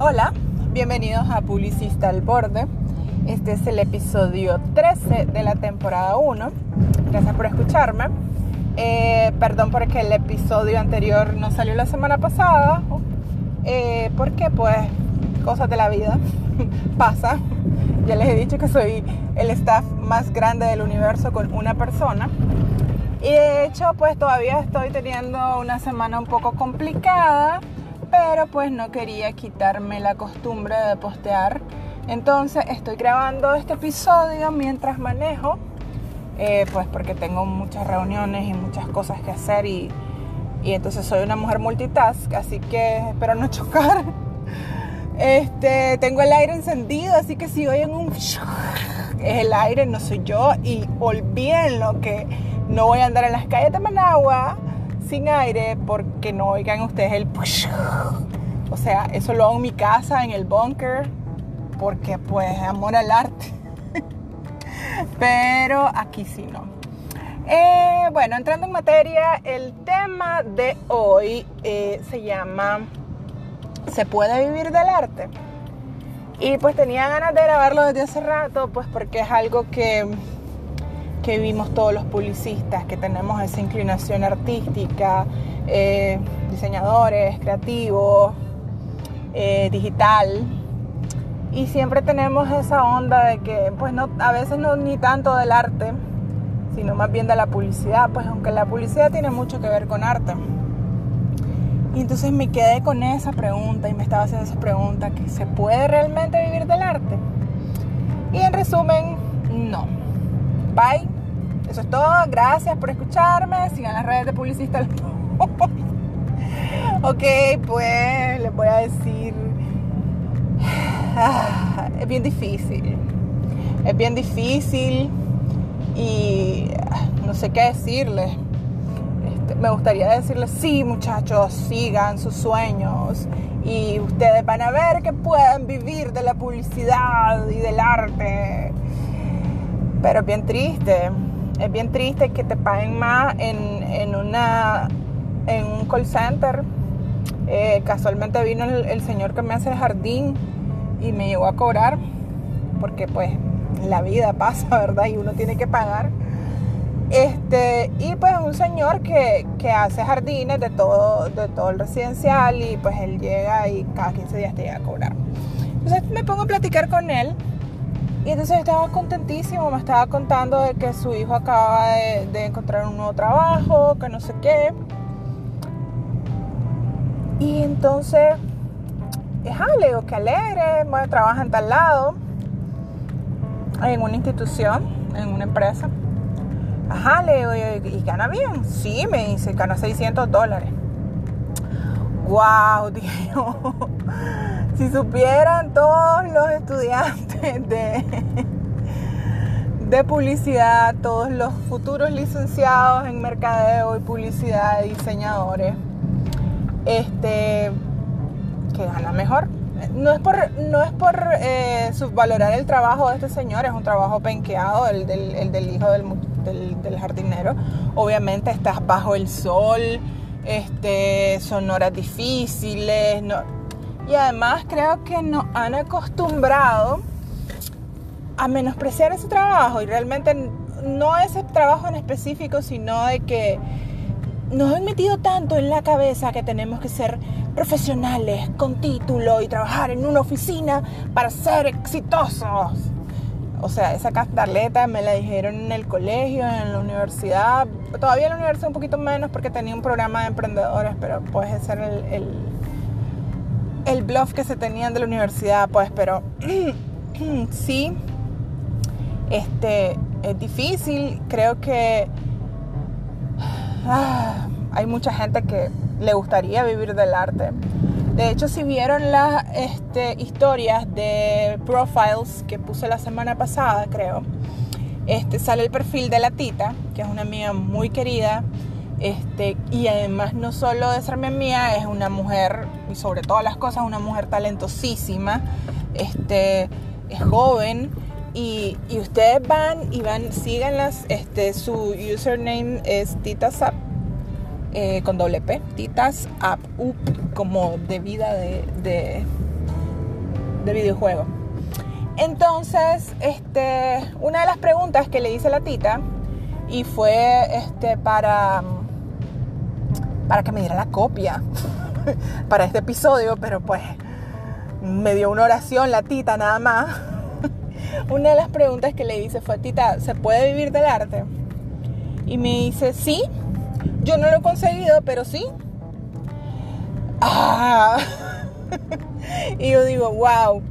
Hola, bienvenidos a Publicista al Borde. Este es el episodio 13 de la temporada 1. Gracias por escucharme. Eh, perdón porque el episodio anterior no salió la semana pasada. Eh, porque pues cosas de la vida pasa. Ya les he dicho que soy el staff más grande del universo con una persona. Y de hecho pues todavía estoy teniendo una semana un poco complicada pero pues no quería quitarme la costumbre de postear. Entonces estoy grabando este episodio mientras manejo, eh, pues porque tengo muchas reuniones y muchas cosas que hacer y, y entonces soy una mujer multitask, así que espero no chocar. Este, tengo el aire encendido, así que si oyen un es el aire, no soy yo y olvídenlo que no voy a andar en las calles de Managua sin aire porque no oigan ustedes el push. O sea, eso lo hago en mi casa, en el bunker, porque pues amor al arte. Pero aquí sí no. Eh, bueno, entrando en materia, el tema de hoy eh, se llama ¿Se puede vivir del arte? Y pues tenía ganas de grabarlo desde hace rato, pues porque es algo que que vimos todos los publicistas, que tenemos esa inclinación artística, eh, diseñadores, creativos, eh, digital. Y siempre tenemos esa onda de que, pues no, a veces no ni tanto del arte, sino más bien de la publicidad, pues aunque la publicidad tiene mucho que ver con arte. Y entonces me quedé con esa pregunta y me estaba haciendo esa pregunta, que ¿se puede realmente vivir del arte? Y en resumen, no. Bye. Eso es todo. Gracias por escucharme. Sigan las redes de publicista. ok, pues les voy a decir. es bien difícil. Es bien difícil y no sé qué decirles. Este, me gustaría decirles, sí muchachos, sigan sus sueños y ustedes van a ver que pueden vivir de la publicidad y del arte. Pero es bien triste es bien triste que te paguen más en, una, en un call center. Eh, casualmente vino el, señor que me hace el jardín y me llegó a cobrar, porque pues la vida pasa, ¿verdad? Y uno tiene que pagar. Este, y pues un señor que, que, hace jardines de todo, de todo el residencial y pues él llega y cada 15 días te llega a cobrar. Entonces me pongo a platicar con él y entonces estaba contentísimo, me estaba contando de que su hijo acaba de, encontrar un nuevo trabajo, que no sé qué. Y entonces, ajá, le que alegre, bueno, trabaja en tal lado, en una institución, en una empresa. Ajá, le ¿y gana bien? Sí, me dice, gana 600 dólares. ¡Wow! Digo, si supieran todos los estudiantes de, de publicidad, todos los futuros licenciados en mercadeo y publicidad, diseñadores, este, que gana mejor. No es por, no es por eh, subvalorar el trabajo de este señor, es un trabajo penqueado, el del, hijo del, del, jardinero. Obviamente estás bajo el sol, este, son horas difíciles, no, y además creo que nos han acostumbrado a menospreciar ese trabajo y realmente no ese trabajo en específico, sino de que nos han metido tanto en la cabeza que tenemos que ser profesionales con título y trabajar en una oficina para ser exitosos. O sea, esa castarleta me la dijeron en el colegio, en la universidad. Todavía en la universidad un poquito menos porque tenía un programa de emprendedores, pero puede ser el el bluff que se tenían de la universidad, pues, pero sí, este, es difícil. Creo que ah, hay mucha gente que le gustaría vivir del arte. De hecho, si vieron las este, historias de profiles que puse la semana pasada, creo, este, sale el perfil de la Tita, que es una amiga muy querida, este, y además no solo de ser mi amiga, es una mujer, y sobre todas las cosas, una mujer talentosísima, este, es joven, y, ustedes van y van, síganlas, este, su username es titasap, eh, con doble P, titasap, como de vida de, de videojuegos. Entonces, este, una de las preguntas que le hice a la tita y fue este, para, para que me diera la copia para este episodio, pero pues me dio una oración la tita nada más. una de las preguntas que le hice fue, tita, ¿se puede vivir del arte? Y me dice, sí, yo no lo he conseguido, pero sí. Ah. y yo digo, wow,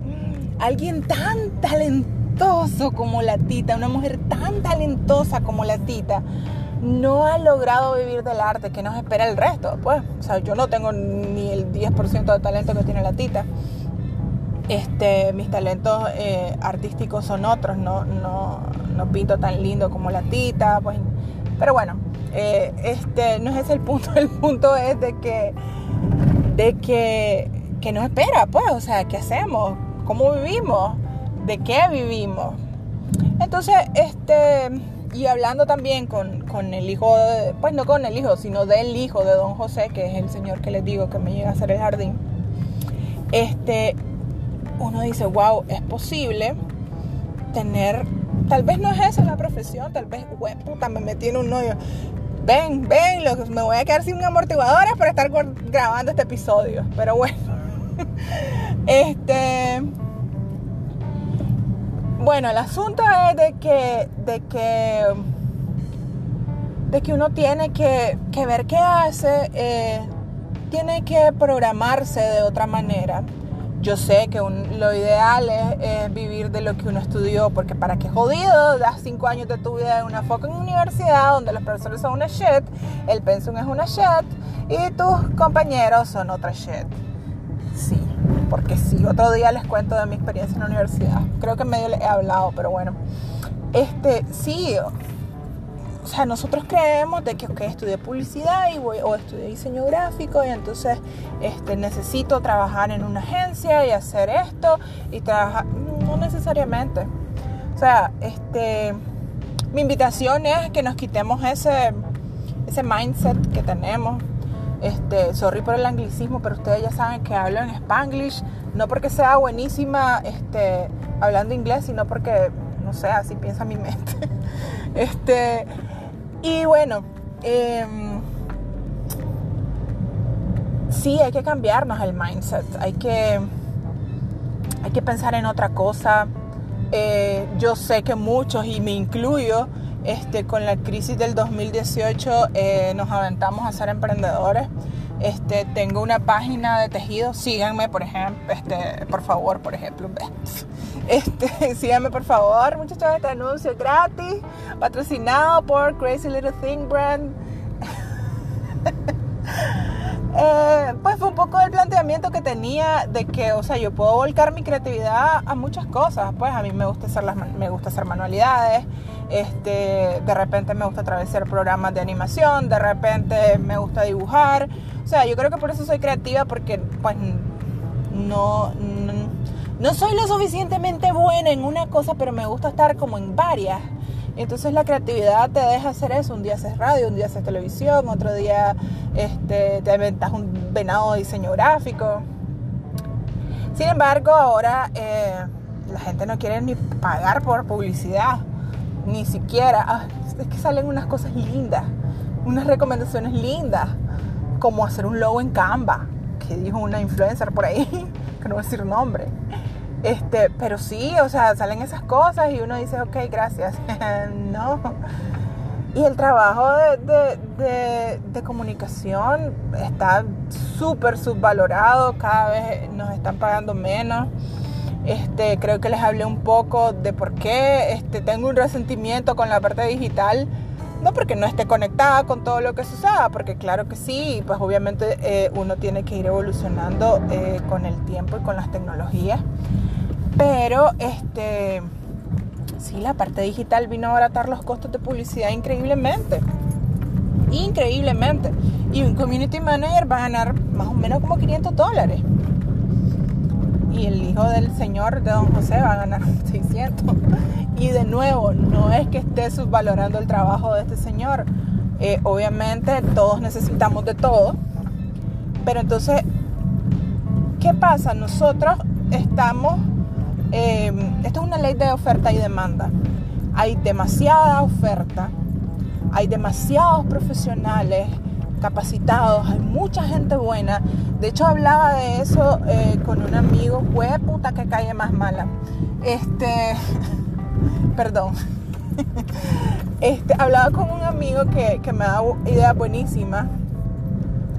alguien tan talentoso como la tita, una mujer tan talentosa como la tita, no ha logrado vivir del arte que nos espera el resto. Pues, o sea, yo no tengo ni el 10% de talento que tiene la tita. Este, mis talentos eh, artísticos son otros, no, no, no, pinto tan lindo como la tita, pues, pero bueno, eh, este, no es el punto, el punto es de que, de que, que nos espera, pues, o sea, ¿qué hacemos? ¿Cómo vivimos? ¿De qué vivimos? Entonces, este, y hablando también con, con, el hijo, pues no con el hijo, sino del hijo de don José, que es el señor que les digo que me llega a hacer el jardín, este, uno dice, wow, es posible tener, tal vez no es esa la profesión, tal vez, puta, me metí en un hoyo. Ven, ven, me voy a quedar sin amortiguadores por estar grabando este episodio. Pero bueno, este, bueno, el asunto es de que, de que, de que uno tiene que, ver qué hace, eh, tiene que programarse de otra manera yo sé que lo ideal es, vivir de lo que uno estudió, porque para qué jodido, das cinco años de tu vida en una fucking universidad donde los profesores son una shit, el pensum es una shit y tus compañeros son otra shit. Porque sí, otro día les cuento de mi experiencia en la universidad. Creo que medio les he hablado, pero bueno. Este, sí, o sea, nosotros creemos de que, ok, estudié publicidad y voy, o estudié diseño gráfico y entonces este, necesito trabajar en una agencia y hacer esto y trabajar, no necesariamente. O sea, este, mi invitación es que nos quitemos ese, ese mindset que tenemos. Este, sorry por el anglicismo, pero ustedes ya saben que hablo en spanglish, no porque sea buenísima este, hablando inglés, sino porque, no sé, así piensa mi mente. Este, y bueno, em, sí, hay que cambiarnos el mindset, hay que, hay que pensar en otra cosa. Eh, yo sé que muchos, y me incluyo, este, con la crisis del 2018 eh, nos aventamos a ser emprendedores. Este, tengo una página de tejido, síganme por ejemplo, este, por favor, por ejemplo. Este, síganme por favor, muchachos, este anuncio gratis, patrocinado por Crazy Little Thing Brand. Eh, pues fue un poco el planteamiento que tenía de que, o sea, yo puedo volcar mi creatividad a muchas cosas. Pues a mí me gusta hacer, las, me gusta hacer manualidades, este, de repente me gusta atravesar programas de animación, de repente me gusta dibujar. O sea, yo creo que por eso soy creativa, porque pues no, no, no soy lo suficientemente buena en una cosa, pero me gusta estar como en varias. Entonces la creatividad te deja hacer eso. Un día haces radio, un día haces televisión, otro día este, te inventas un venado de diseño gráfico. Sin embargo, ahora eh, la gente no quiere ni pagar por publicidad, ni siquiera. Ah, es que salen unas cosas lindas, unas recomendaciones lindas, como hacer un logo en Canva, que dijo una influencer por ahí, que no voy a decir nombre. Este, pero sí, o sea, salen esas cosas y uno dice, ok, gracias. no. Y el trabajo de, de, comunicación está súper subvalorado, cada vez nos están pagando menos. Este, creo que les hablé un poco de por qué este, tengo un resentimiento con la parte digital. No porque no esté conectada con todo lo que se usaba, porque claro que sí, pues obviamente eh, uno tiene que ir evolucionando eh, con el tiempo y con las tecnologías. Pero este sí, la parte digital vino a abaratar los costos de publicidad increíblemente. Increíblemente. Y un community manager va a ganar más o menos como 500 dólares. Y el hijo del señor de don José va a ganar 600. Y de nuevo, no es que esté subvalorando el trabajo de este señor. Eh, obviamente todos necesitamos de todo. Pero entonces, ¿qué pasa? Nosotros estamos, eh, esto es una ley de oferta y demanda. Hay demasiada oferta, hay demasiados profesionales capacitados, hay mucha gente buena. De hecho, hablaba de eso eh, con un amigo, fue puta que calle más mala. Este, perdón. Este, hablaba con un amigo que, me da ideas buenísimas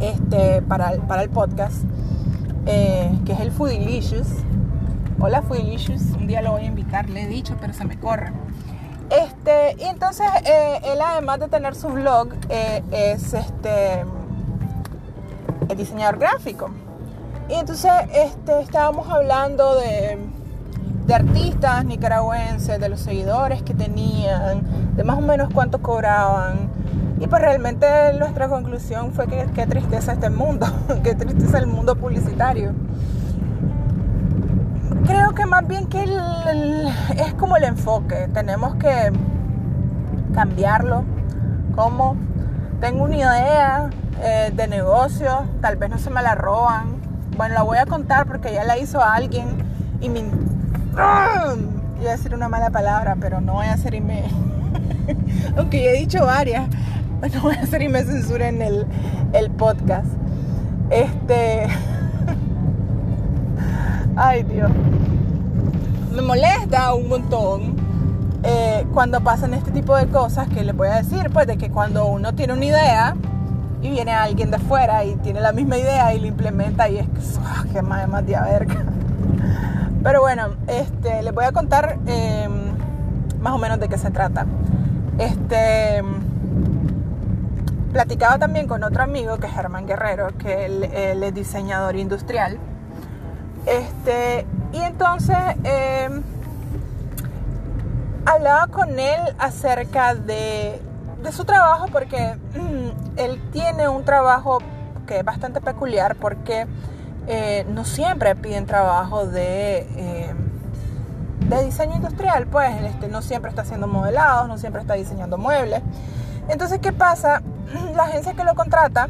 este, para, el, para el podcast, eh, que es el Foodilicious. Hola Foodilicious, un día lo voy a invitar, le he dicho, pero se me corre. Este, y entonces eh, él además de tener su blog eh, es este el diseñador gráfico. Y entonces este, estábamos hablando de, de artistas nicaragüenses, de los seguidores que tenían, de más o menos cuánto cobraban. Y pues realmente nuestra conclusión fue que qué tristeza este mundo, qué tristeza el mundo publicitario más bien que es como el enfoque. Tenemos que cambiarlo. ¿Cómo? Tengo una idea eh, de negocio, tal vez no se me la roban. Bueno, la voy a contar porque ya la hizo alguien y me... Iba a decir una mala palabra, pero no voy a hacer y me... Aunque ya he dicho varias, no voy a hacer y me censuren el, el podcast. Este... Ay, Dios. Me molesta un montón eh, cuando pasan este tipo de cosas que les voy a decir, pues de que cuando uno tiene una idea y viene alguien de fuera y tiene la misma idea y lo implementa y es oh, que más, más de verga. Pero bueno, este, les voy a contar em, más o menos de qué se trata. Este, platicaba también con otro amigo que es Germán Guerrero, que él es diseñador industrial este, y entonces em, hablaba con él acerca de, su trabajo porque mm, él tiene un trabajo que es bastante peculiar porque eh, no siempre piden trabajo de, em, de diseño industrial, pues este, no siempre está haciendo modelados, no siempre está diseñando muebles. Entonces, ¿qué pasa? La agencia que lo contrata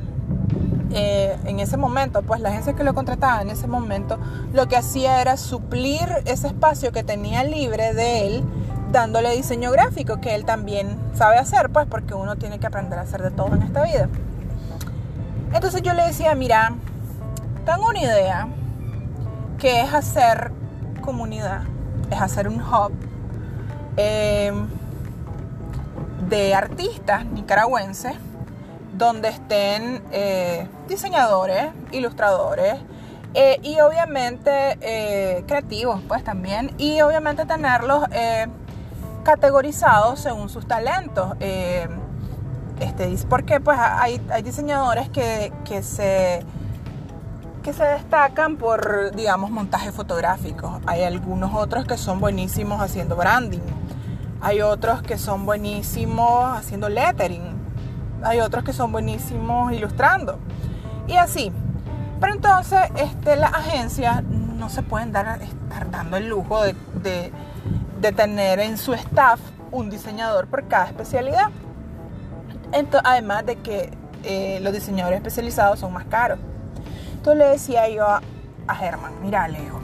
eh, en ese momento, pues la agencia que lo contrataba en ese momento, lo que hacía era suplir ese espacio que tenía libre de él, dándole diseño gráfico, que él también sabe hacer, pues porque uno tiene que aprender a hacer de todo en esta vida. Entonces yo le decía, mira, tengo una idea que es hacer comunidad, es hacer un hub eh, de artistas nicaragüenses donde estén eh, diseñadores, ilustradores eh, y obviamente eh, creativos, pues también, y obviamente tenerlos categorizados según sus talentos. este, porque pues hay, hay diseñadores que, que, se que se destacan por, digamos, montaje fotográfico. Hay algunos otros que son buenísimos haciendo branding. Hay otros que son buenísimos haciendo lettering hay otros que son buenísimos ilustrando. Y así. Pero entonces este, las agencias no se pueden dar, estar dando el lujo de, tener en su staff un diseñador por cada especialidad. además de que eh, los diseñadores especializados son más caros. Entonces le decía yo a, Germán, mira Leo,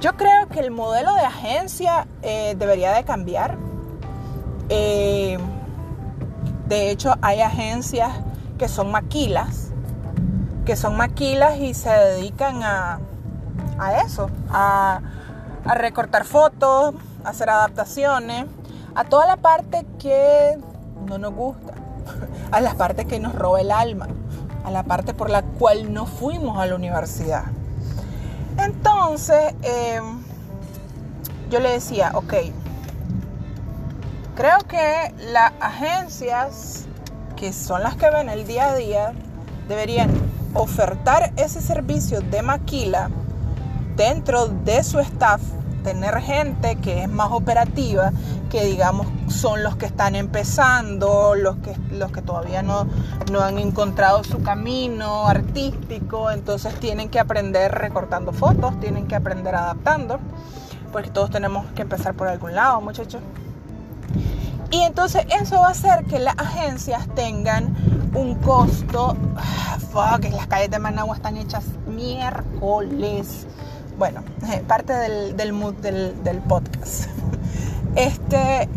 yo creo que el modelo de agencia eh, debería de cambiar. Eh, de hecho, hay agencias que son maquilas, que son maquilas y se dedican a, eso, a, recortar fotos, a hacer adaptaciones, a toda la parte que no nos gusta, a la parte que nos roba el alma, a la parte por la cual no fuimos a la universidad. Entonces, eh, yo le decía, ok, Creo que las agencias, que son las que ven el día a día, deberían ofertar ese servicio de maquila dentro de su staff, tener gente que es más operativa, que digamos son los que están empezando, los que, los que todavía no, no han encontrado su camino artístico, entonces tienen que aprender recortando fotos, tienen que aprender adaptando, porque todos tenemos que empezar por algún lado, muchachos. Y entonces eso va a hacer que las agencias tengan un costo. Fuck, las calles de Managua están hechas miércoles. bueno, parte del, mood del, del podcast. Este,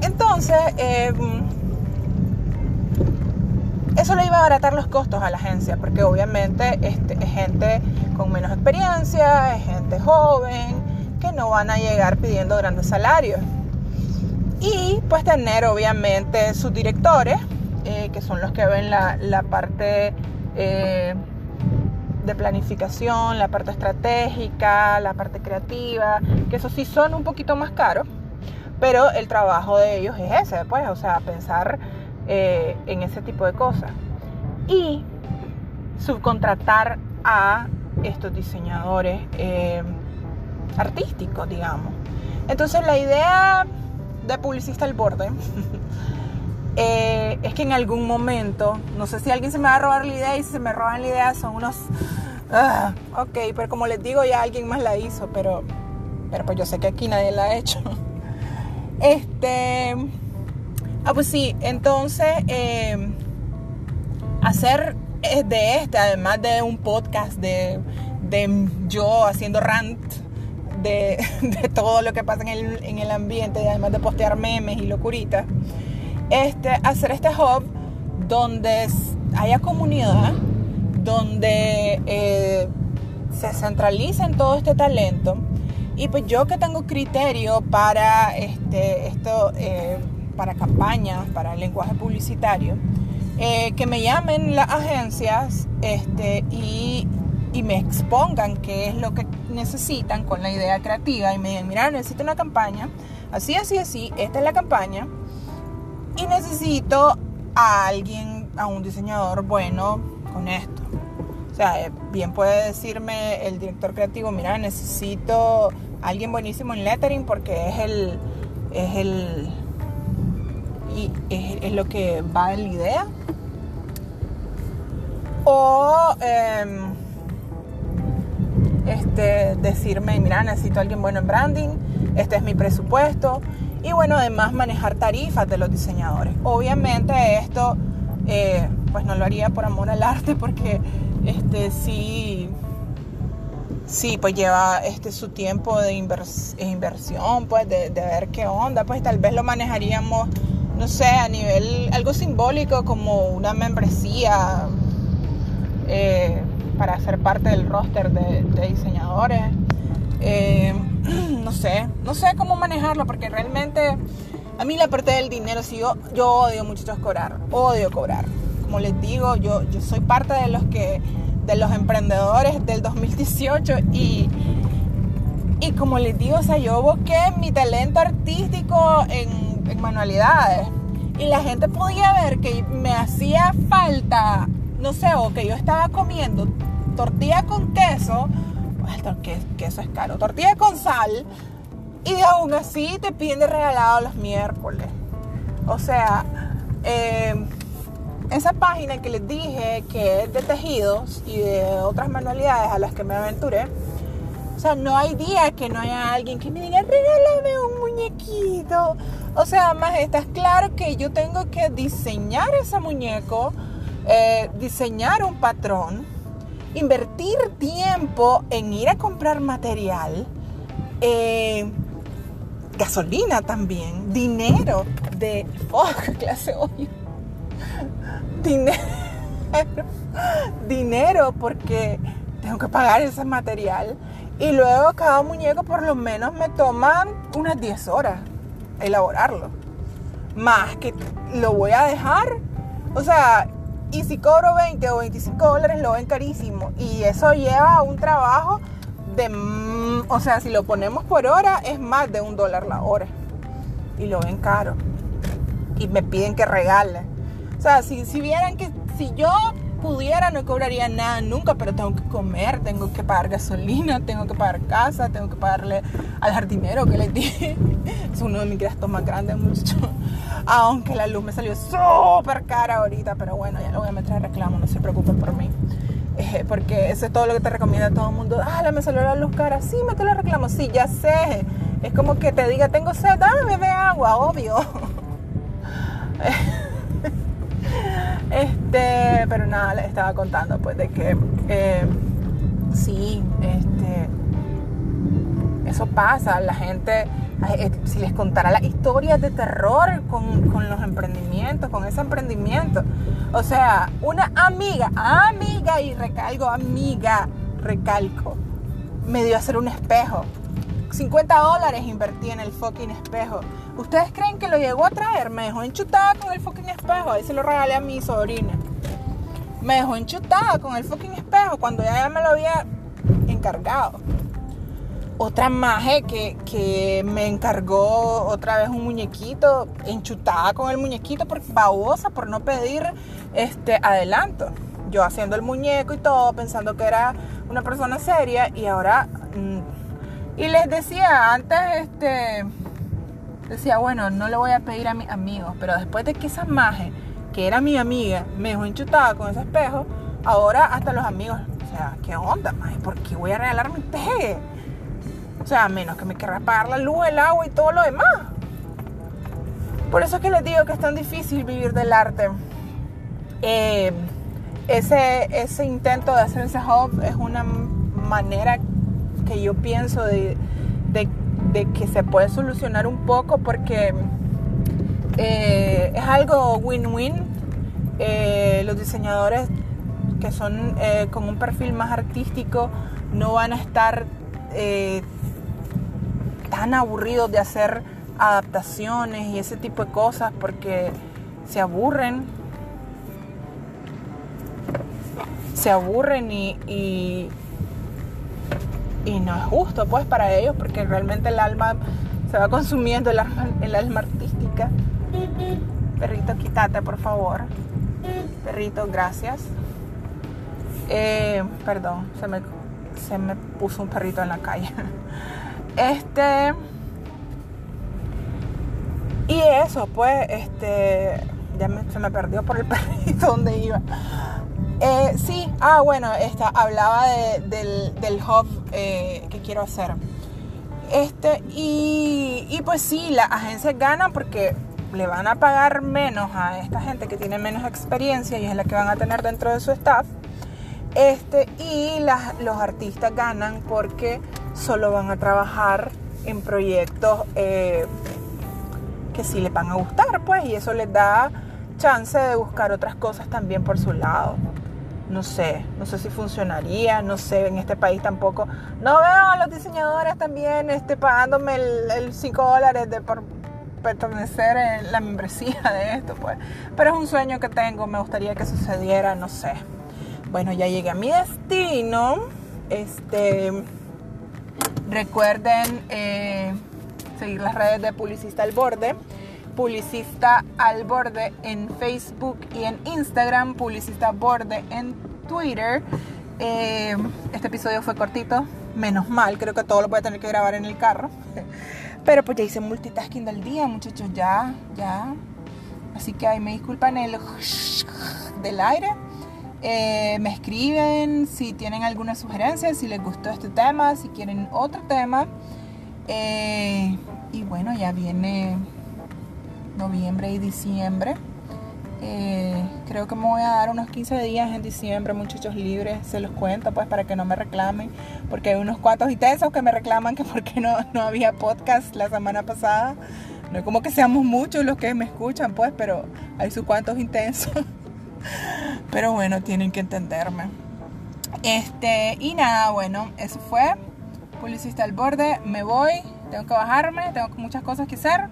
entonces, em, eso le iba a abaratar los costos a la agencia, porque obviamente este, es gente con menos experiencia, es gente joven, que no van a llegar pidiendo grandes salarios. Y pues tener obviamente sus directores, eh, que son los que ven la, la parte eh, de planificación, la parte estratégica, la parte creativa, que eso sí son un poquito más caros, pero el trabajo de ellos es ese, pues, o sea, pensar eh, en ese tipo de cosas. Y subcontratar a estos diseñadores artísticos, digamos. Entonces la idea de publicista al borde Eh, es que en algún momento, no sé si alguien se me va a robar la idea y si se me roban la idea son unos... Ah, ok, pero como les digo, ya alguien más la hizo, pero, pero pues yo sé que aquí nadie la ha hecho. Este... Ah, pues sí, entonces eh, hacer eh, de este, además de un podcast de, de yo haciendo rant de, de, todo lo que pasa en el, en el ambiente, además de postear memes y locuritas este, hacer este hub donde haya comunidad, donde eh, se centralice todo este talento. Y pues yo que tengo criterio para este, esto, eh, para campañas, para el lenguaje publicitario, eh, que me llamen las agencias este, y, y, me expongan qué es lo que necesitan con la idea creativa y me digan, mira, necesito una campaña, así, así, así, esta es la campaña y necesito a alguien, a un diseñador bueno con esto. O sea, eh, bien puede decirme el director creativo, mira, necesito a alguien buenísimo en lettering porque es el, es el, y es, lo que va en la idea. O em, decirme, mira, necesito a alguien bueno en branding, este es mi presupuesto, y bueno, además manejar tarifas de los diseñadores. Obviamente esto eh, pues no lo haría por amor al arte porque este sí sí pues lleva este su tiempo de inversión pues de, ver qué onda pues tal vez lo manejaríamos no sé a nivel algo simbólico como una membresía eh, para ser parte del roster de, diseñadores eh, no sé, no sé cómo manejarlo porque realmente a mí la parte del dinero, si yo, yo odio muchachos cobrar, odio cobrar. Como les digo, yo, yo soy parte de los que, de los emprendedores del 2018 y, y como les digo, o sea, yo busqué mi talento artístico en, en manualidades y la gente podía ver que me hacía falta, no sé, o que yo estaba comiendo tortilla con queso que, eso es caro. Tortilla con sal. Y aún así te piden de regalado los miércoles. O sea, eh, esa página que les dije que es de tejidos y de otras manualidades a las que me aventuré. O sea, no hay día que no haya alguien que me diga, regálame un muñequito. O sea, más estás claro que yo tengo que diseñar ese muñeco, eh, diseñar un patrón invertir tiempo en ir a comprar material, eh, gasolina también, dinero de... ¡Oh, clase hoy! Dinero. dinero porque tengo que pagar ese material. Y luego cada muñeco por lo menos me toma unas 10 horas elaborarlo. Más que lo voy a dejar. O sea, y si cobro 20 o 25 dólares, lo ven carísimo. Y eso lleva un trabajo de... Mm, o sea, si lo ponemos por hora, es más de un dólar la hora. Y lo ven caro. Y me piden que regale. O sea, si, si vieran que si yo pudiera no cobraría nada nunca, pero tengo que comer, tengo que pagar gasolina, tengo que pagar casa, tengo que pagarle al jardinero que les dije. Es uno de mis gastos más grandes, mucho. Aunque la luz me salió súper cara ahorita, pero bueno, ya lo voy a meter a reclamo, no se preocupen por mí. Eh, porque eso es todo lo que te recomienda todo el mundo. Ah, me salió la luz cara. Sí, me te la reclamo. Sí, ya sé. Es como que te diga, tengo sed, dame de agua, obvio. Este, pero nada, les estaba contando pues de que eh, sí, este, Eso pasa, la gente, eh, si les contara las historias de terror con, con los emprendimientos, con ese emprendimiento. O sea, una amiga, amiga, y recalco, amiga, recalco, me dio a hacer un espejo. 50 dólares invertí en el fucking espejo. ¿Ustedes creen que lo llegó a traer? Me dejó enchutada con el fucking espejo. Ahí se lo regalé a mi sobrina. Me dejó enchutada con el fucking espejo cuando ya me lo había encargado. Otra maje que, que me encargó otra vez un muñequito, enchutada con el muñequito, por babosa, por no pedir este adelanto. Yo haciendo el muñeco y todo, pensando que era una persona seria, y ahora. Mm, y les decía, antes este decía, bueno, no le voy a pedir a mis amigos, pero después de que esa maje, que era mi amiga, me dejó enchutada con ese espejo, ahora hasta los amigos, o sea, ¿qué onda, maje? ¿Por qué voy a regalar mi peje? O sea, a menos que me quiera pagar la luz, el agua y todo lo demás. Por eso es que les digo que es tan difícil vivir del arte. Eh, ese, ese intento de hacer ese hub es una manera que yo pienso de, que se puede solucionar un poco porque eh, es algo win-win. Eh, los diseñadores que son con un perfil más artístico no van a estar tan aburridos de hacer adaptaciones y ese tipo de cosas porque se aburren. Se aburren y, no es justo pues para ellos porque realmente el alma se va consumiendo el alma, el alma artística. Perrito, quítate por favor. Perrito, gracias. Eh, perdón, se me, se me puso un perrito en la calle. Este. Y eso, pues, este. Ya se me perdió por el perrito donde iba. Eh, sí, ah, bueno, esta, hablaba del, del, hub eh, que quiero hacer. Este, y, y pues sí, las agencias ganan porque le van a pagar menos a esta gente que tiene menos experiencia y es la que van a tener dentro de su staff. Este, y los artistas ganan porque solo van a trabajar en proyectos eh, que sí les van a gustar, pues, y eso les da chance de buscar otras cosas también por su lado. No sé, no sé si funcionaría, no sé, en este país tampoco. No veo a los diseñadores también este, pagándome el 5 dólares de por pertenecer en la membresía de esto, pues. Pero es un sueño que tengo, me gustaría que sucediera, no sé. Bueno, ya llegué a mi destino. Este Recuerden eh, seguir las redes de Publicista al Borde. Publicista al Borde en Facebook y en Instagram. Publicista Borde en Twitter. Eh, este episodio fue cortito. Menos mal, creo que todo lo voy a tener que grabar en el carro. Pero pues ya hice multitasking del día, muchachos. Ya, ya. Así que ahí me disculpan el del aire. Eh, me escriben si tienen alguna sugerencia, si les gustó este tema, si quieren otro tema. Eh, y bueno, ya viene noviembre y diciembre. Eh, creo que me voy a dar unos 15 días en diciembre, muchachos libres, se los cuento pues para que no me reclamen, porque hay unos cuantos intensos que me reclaman que porque no, no había podcast la semana pasada. No es como que seamos muchos los que me escuchan pues, pero hay sus cuantos intensos. Pero bueno, tienen que entenderme. Este, y nada, bueno, eso fue. Publicista al borde, me voy, tengo que bajarme, tengo muchas cosas que hacer.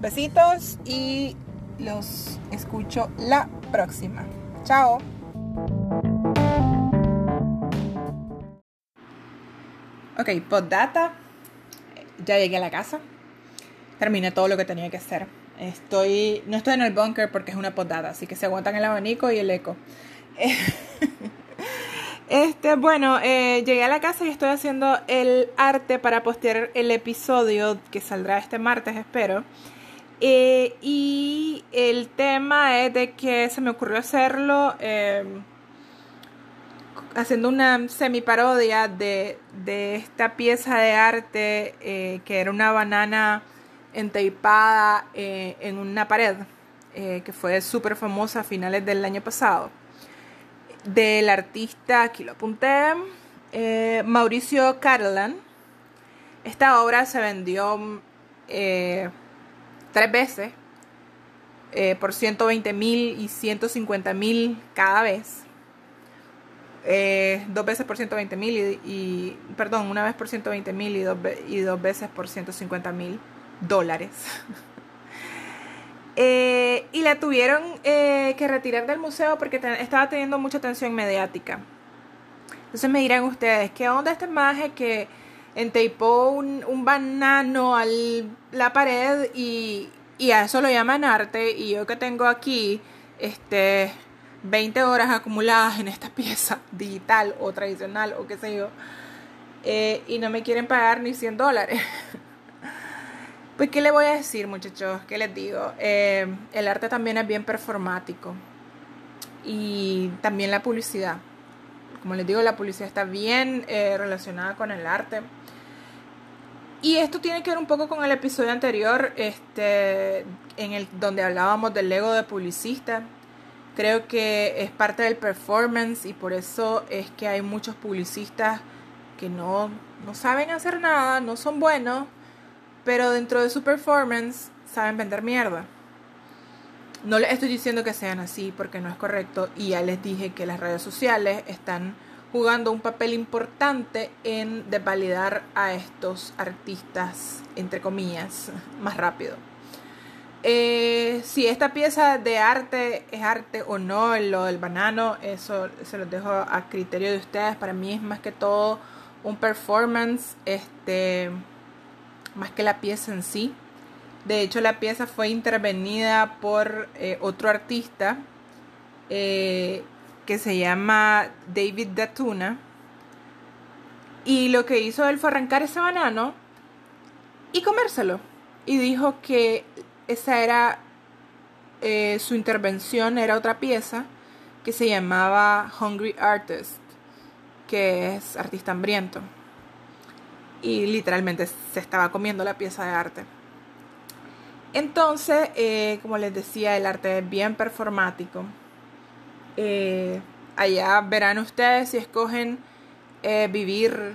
Besitos y los escucho la próxima. Chao. Ok, data Ya llegué a la casa. Terminé todo lo que tenía que hacer. Estoy, no estoy en el bunker porque es una podada, así que se aguantan el abanico y el eco. Este, bueno, eh, llegué a la casa y estoy haciendo el arte para postear el episodio que saldrá este martes, espero. Eh, y el tema es de que se me ocurrió hacerlo em, haciendo una semi-parodia de, de esta pieza de arte eh, que era una banana enteipada eh, en una pared, que fue súper famosa a finales del año pasado, del artista, aquí lo apunté, Mauricio Carlan. Esta obra se vendió tres veces eh, por 120 mil y 150 mil cada vez. Eh, dos veces por 120 mil y, perdón, una vez por 120 mil y dos, y dos veces por 150 mil dólares. Eh, y la tuvieron que retirar del museo porque estaba teniendo mucha atención mediática. Entonces me dirán ustedes, ¿qué onda este maje que enteipó un, un banano a la pared y, y a eso lo llaman arte. Y yo que tengo aquí este 20 horas acumuladas en esta pieza digital o tradicional o qué sé yo eh, y no me quieren pagar ni 100 dólares. Pues qué le voy a decir muchachos qué les digo eh, el arte también es bien performático y también la publicidad. Como les digo la publicidad está bien eh, relacionada con el arte y esto tiene que ver un poco con el episodio anterior, este, en el donde hablábamos del ego de publicista. Creo que es parte del performance y por eso es que hay muchos publicistas que no, no saben hacer nada, no son buenos, pero dentro de su performance saben vender mierda. No les estoy diciendo que sean así porque no es correcto y ya les dije que las redes sociales están jugando un papel importante en desvalidar a estos artistas, entre comillas, más rápido. Eh, si esta pieza de arte es arte o no, lo del banano, eso se los dejo a criterio de ustedes. Para mí es más que todo un performance, este, más que la pieza en sí. De hecho, la pieza fue intervenida por eh, otro artista eh, que se llama David Datuna. Y lo que hizo él fue arrancar ese banano y comérselo. Y dijo que esa era eh, su intervención, era otra pieza que se llamaba Hungry Artist, que es artista hambriento. Y literalmente se estaba comiendo la pieza de arte. Entonces, eh, como les decía, el arte es bien performático. Eh, allá verán ustedes si escogen eh, vivir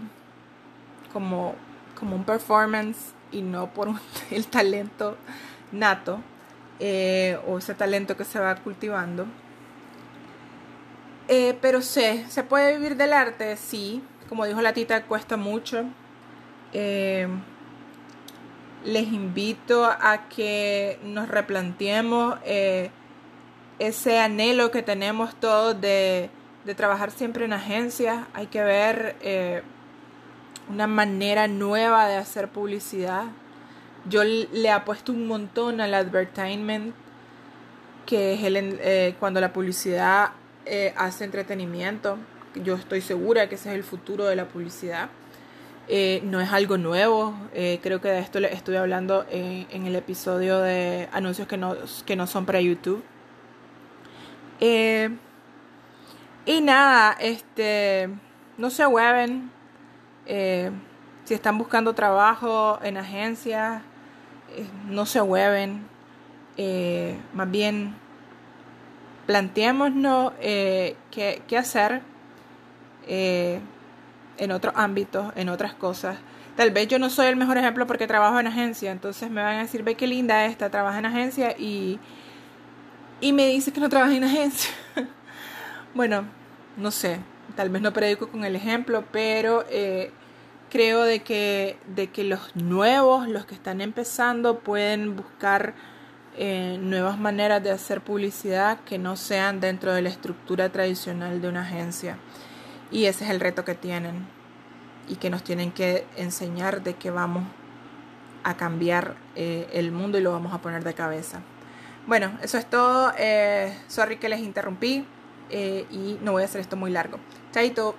como, como un performance y no por el talento nato eh, o ese talento que se va cultivando. pero sé, ¿se puede vivir del arte? Sí, como dijo la tita, cuesta mucho. les invito a que nos replanteemos ese anhelo que tenemos todos de, trabajar siempre en agencias. Hay que ver eh, una manera nueva de hacer publicidad. Yo le apuesto un montón al advertisement, que es el, eh, cuando la publicidad eh, hace entretenimiento. Yo estoy segura que ese es el futuro de la publicidad. no es algo nuevo, creo que de esto le estuve hablando en, el episodio de anuncios que no, que no son para YouTube. Eh, y nada, este, no se hueven. Eh, si están buscando trabajo en agencias, eh, no se hueven. más bien, planteémonos qué, qué, hacer en otros ámbitos, en otras cosas. Tal vez yo no soy el mejor ejemplo porque trabajo en agencia, entonces me van a decir, ve qué linda esta, trabaja en agencia y y me dice que no trabaja en agencia. bueno, no sé, tal vez no predico con el ejemplo, pero eh, creo de que, de que los nuevos, los que están empezando, pueden buscar eh, nuevas maneras de hacer publicidad que no sean dentro de la estructura tradicional de una agencia. Y ese es el reto que tienen y que nos tienen que enseñar de que vamos a cambiar eh, el mundo y lo vamos a poner de cabeza. Bueno, eso es todo. Eh, sorry que les interrumpí eh, y no voy a hacer esto muy largo. Chaito.